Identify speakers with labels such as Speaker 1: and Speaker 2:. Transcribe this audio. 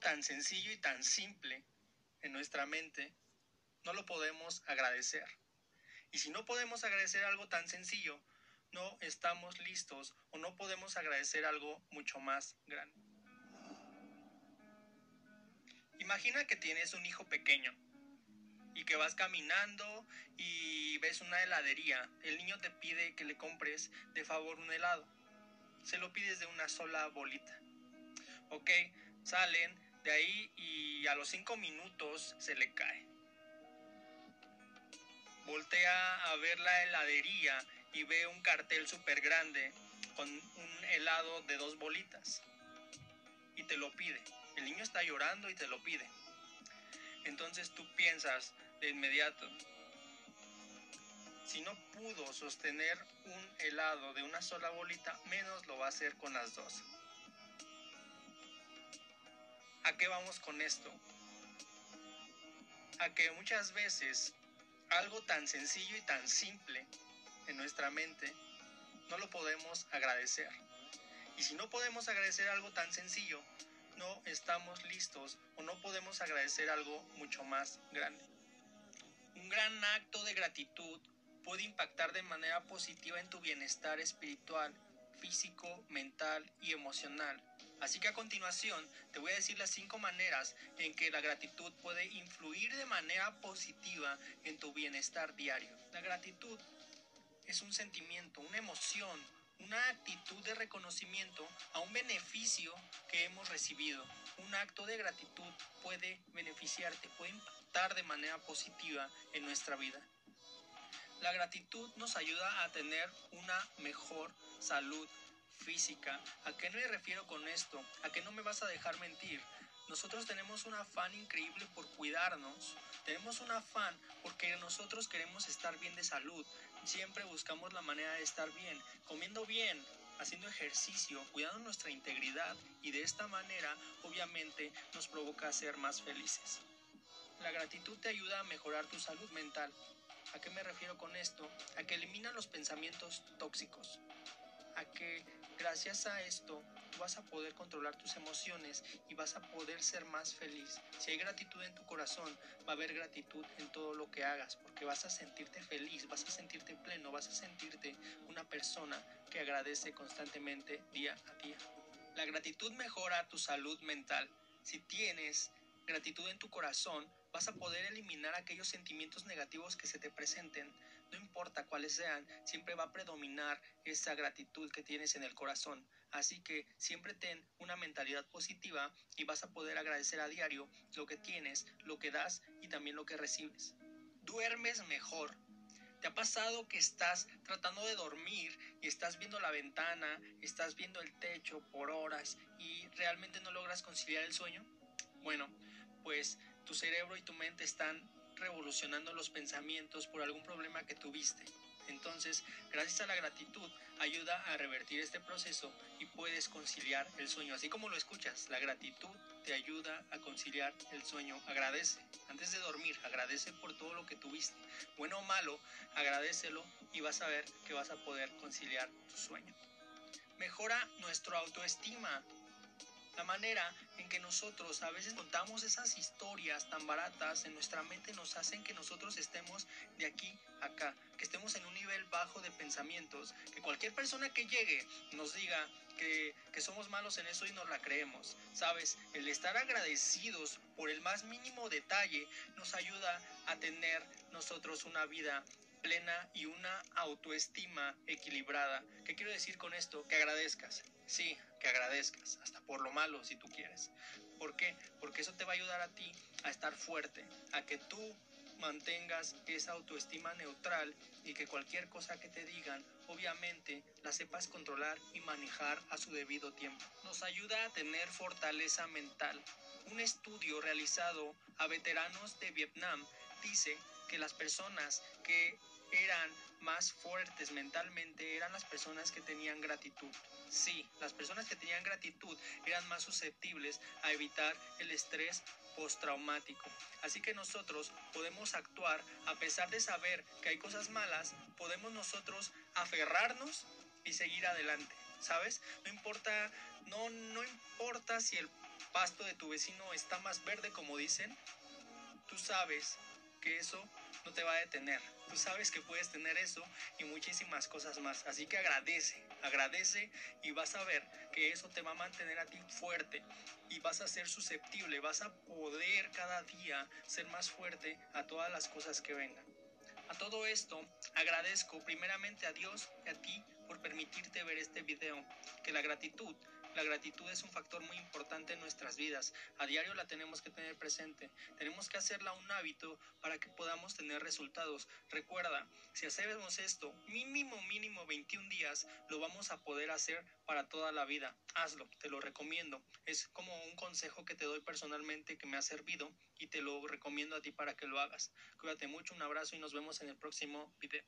Speaker 1: tan sencillo y tan simple en nuestra mente, no lo podemos agradecer. Y si no podemos agradecer algo tan sencillo, no estamos listos o no podemos agradecer algo mucho más grande. Imagina que tienes un hijo pequeño y que vas caminando y ves una heladería. El niño te pide que le compres de favor un helado. Se lo pides de una sola bolita. Ok, salen de ahí y a los cinco minutos se le cae. Voltea a ver la heladería y ve un cartel súper grande con un helado de dos bolitas y te lo pide. El niño está llorando y te lo pide. Entonces tú piensas de inmediato, si no pudo sostener un helado de una sola bolita, menos lo va a hacer con las dos. ¿A qué vamos con esto? A que muchas veces algo tan sencillo y tan simple en nuestra mente no lo podemos agradecer. Y si no podemos agradecer algo tan sencillo, no estamos listos o no podemos agradecer algo mucho más grande. Un gran acto de gratitud puede impactar de manera positiva en tu bienestar espiritual, físico, mental y emocional. Así que a continuación te voy a decir las cinco maneras en que la gratitud puede influir de manera positiva en tu bienestar diario. La gratitud es un sentimiento, una emoción, una actitud de reconocimiento a un beneficio que hemos recibido. Un acto de gratitud puede beneficiarte, puede impactar de manera positiva en nuestra vida. La gratitud nos ayuda a tener una mejor salud física. ¿A qué me refiero con esto? A que no me vas a dejar mentir. Nosotros tenemos un afán increíble por cuidarnos. Tenemos un afán porque nosotros queremos estar bien de salud. Siempre buscamos la manera de estar bien, comiendo bien, haciendo ejercicio, cuidando nuestra integridad y de esta manera obviamente nos provoca ser más felices. La gratitud te ayuda a mejorar tu salud mental. ¿A qué me refiero con esto? A que elimina los pensamientos tóxicos. A que gracias a esto tú vas a poder controlar tus emociones y vas a poder ser más feliz. Si hay gratitud en tu corazón, va a haber gratitud en todo lo que hagas, porque vas a sentirte feliz, vas a sentirte pleno, vas a sentirte una persona que agradece constantemente día a día. La gratitud mejora tu salud mental. Si tienes gratitud en tu corazón, vas a poder eliminar aquellos sentimientos negativos que se te presenten. No importa cuáles sean, siempre va a predominar esa gratitud que tienes en el corazón. Así que siempre ten una mentalidad positiva y vas a poder agradecer a diario lo que tienes, lo que das y también lo que recibes. Duermes mejor. ¿Te ha pasado que estás tratando de dormir y estás viendo la ventana, estás viendo el techo por horas y realmente no logras conciliar el sueño? Bueno, pues tu cerebro y tu mente están revolucionando los pensamientos por algún problema que tuviste. Entonces, gracias a la gratitud, ayuda a revertir este proceso y puedes conciliar el sueño. Así como lo escuchas, la gratitud te ayuda a conciliar el sueño. Agradece. Antes de dormir, agradece por todo lo que tuviste. Bueno o malo, agradecelo y vas a ver que vas a poder conciliar tu sueño. Mejora nuestra autoestima la manera en que nosotros a veces contamos esas historias tan baratas en nuestra mente nos hacen que nosotros estemos de aquí a acá, que estemos en un nivel bajo de pensamientos, que cualquier persona que llegue nos diga que, que somos malos en eso y nos la creemos. Sabes, el estar agradecidos por el más mínimo detalle nos ayuda a tener nosotros una vida plena y una autoestima equilibrada. ¿Qué quiero decir con esto? Que agradezcas. Sí, que agradezcas, hasta por lo malo si tú quieres. ¿Por qué? Porque eso te va a ayudar a ti a estar fuerte, a que tú mantengas esa autoestima neutral y que cualquier cosa que te digan, obviamente, la sepas controlar y manejar a su debido tiempo. Nos ayuda a tener fortaleza mental. Un estudio realizado a veteranos de Vietnam dice que las personas que eran más fuertes mentalmente eran las personas que tenían gratitud. Sí, las personas que tenían gratitud eran más susceptibles a evitar el estrés postraumático. Así que nosotros podemos actuar a pesar de saber que hay cosas malas, podemos nosotros aferrarnos y seguir adelante. ¿Sabes? No importa, no, no importa si el pasto de tu vecino está más verde, como dicen, tú sabes que eso no te va a detener. Tú sabes que puedes tener eso y muchísimas cosas más. Así que agradece, agradece y vas a ver que eso te va a mantener a ti fuerte y vas a ser susceptible, vas a poder cada día ser más fuerte a todas las cosas que vengan. A todo esto, agradezco primeramente a Dios y a ti por permitirte ver este video, que la gratitud la gratitud es un factor muy importante en nuestras vidas. A diario la tenemos que tener presente. Tenemos que hacerla un hábito para que podamos tener resultados. Recuerda, si hacemos esto mínimo, mínimo 21 días, lo vamos a poder hacer para toda la vida. Hazlo, te lo recomiendo. Es como un consejo que te doy personalmente que me ha servido y te lo recomiendo a ti para que lo hagas. Cuídate mucho, un abrazo y nos vemos en el próximo video.